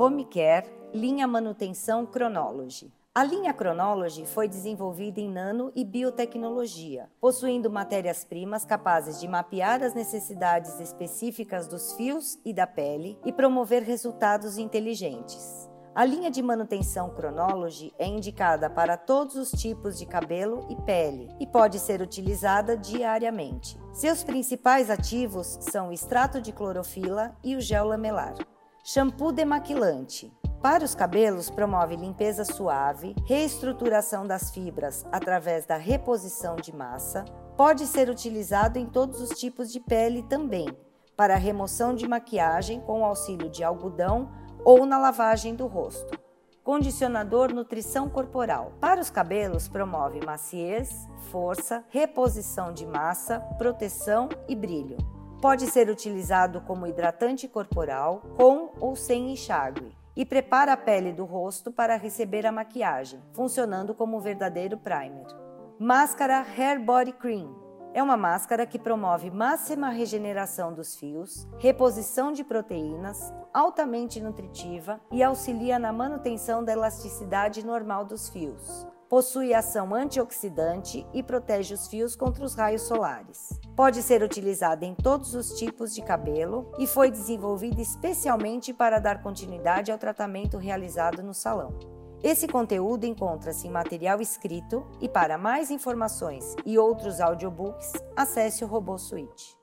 Home Care, linha Manutenção Chronology. A linha Chronology foi desenvolvida em nano e biotecnologia, possuindo matérias-primas capazes de mapear as necessidades específicas dos fios e da pele e promover resultados inteligentes. A linha de manutenção Chronology é indicada para todos os tipos de cabelo e pele e pode ser utilizada diariamente. Seus principais ativos são o extrato de clorofila e o gel lamelar. Shampoo demaquilante. Para os cabelos, promove limpeza suave, reestruturação das fibras através da reposição de massa. Pode ser utilizado em todos os tipos de pele também, para remoção de maquiagem com auxílio de algodão ou na lavagem do rosto. Condicionador Nutrição Corporal. Para os cabelos, promove maciez, força, reposição de massa, proteção e brilho. Pode ser utilizado como hidratante corporal, com ou sem enxágue, e prepara a pele do rosto para receber a maquiagem, funcionando como um verdadeiro primer. Máscara Hair Body Cream é uma máscara que promove máxima regeneração dos fios, reposição de proteínas, altamente nutritiva e auxilia na manutenção da elasticidade normal dos fios. Possui ação antioxidante e protege os fios contra os raios solares. Pode ser utilizada em todos os tipos de cabelo e foi desenvolvida especialmente para dar continuidade ao tratamento realizado no salão. Esse conteúdo encontra-se em material escrito e para mais informações e outros audiobooks, acesse o Robô Suite.